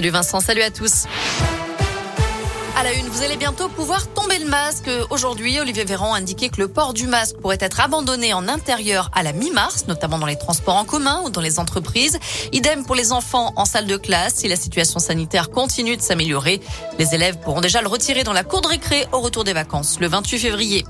Salut Vincent, salut à tous. À la une, vous allez bientôt pouvoir tomber le masque. Aujourd'hui, Olivier Véran a indiqué que le port du masque pourrait être abandonné en intérieur à la mi-mars, notamment dans les transports en commun ou dans les entreprises. Idem pour les enfants en salle de classe. Si la situation sanitaire continue de s'améliorer, les élèves pourront déjà le retirer dans la cour de récré au retour des vacances le 28 février.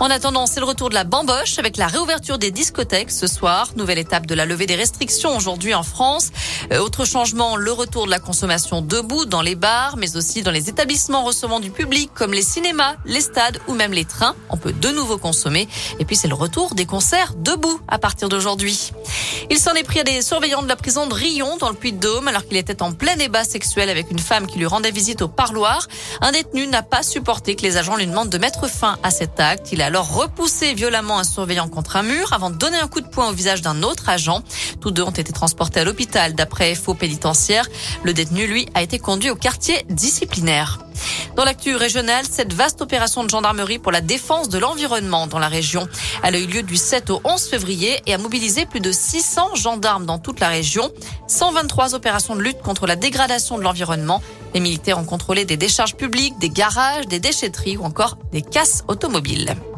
En attendant, c'est le retour de la bamboche avec la réouverture des discothèques ce soir. Nouvelle étape de la levée des restrictions aujourd'hui en France. Euh, autre changement, le retour de la consommation debout dans les bars, mais aussi dans les établissements recevant du public comme les cinémas, les stades ou même les trains. On peut de nouveau consommer. Et puis c'est le retour des concerts debout à partir d'aujourd'hui. Il s'en est pris à des surveillants de la prison de Rion dans le Puy-de-Dôme alors qu'il était en plein débat sexuel avec une femme qui lui rendait visite au parloir. Un détenu n'a pas supporté que les agents lui demandent de mettre fin à cet acte. A alors repoussé violemment un surveillant contre un mur avant de donner un coup de poing au visage d'un autre agent. Tous deux ont été transportés à l'hôpital d'après faux pénitentiaire. Le détenu, lui, a été conduit au quartier disciplinaire. Dans l'actu régionale, cette vaste opération de gendarmerie pour la défense de l'environnement dans la région, elle a eu lieu du 7 au 11 février et a mobilisé plus de 600 gendarmes dans toute la région. 123 opérations de lutte contre la dégradation de l'environnement. Les militaires ont contrôlé des décharges publiques, des garages, des déchetteries ou encore des casses automobiles.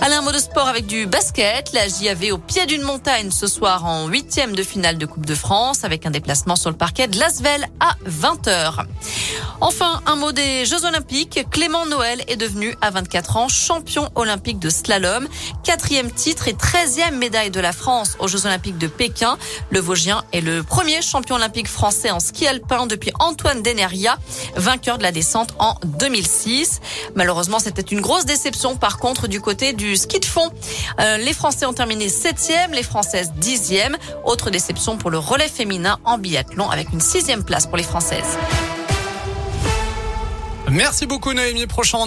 Allez, un mot de sport avec du basket. La JAV au pied d'une montagne ce soir en huitième de finale de Coupe de France avec un déplacement sur le parquet de Lasvel à 20h. Enfin, un mot des Jeux Olympiques. Clément Noël est devenu à 24 ans champion olympique de slalom. Quatrième titre et treizième médaille de la France aux Jeux Olympiques de Pékin. Le Vosgien est le premier champion olympique français en ski alpin depuis Antoine Deneria, vainqueur de la descente en 2006. Malheureusement, c'était une grosse déception par contre du côté du ski de fond. Euh, les Français ont terminé septième, les Françaises dixième. Autre déception pour le relais féminin en biathlon avec une sixième place pour les Françaises. Merci beaucoup Noémie. Prochain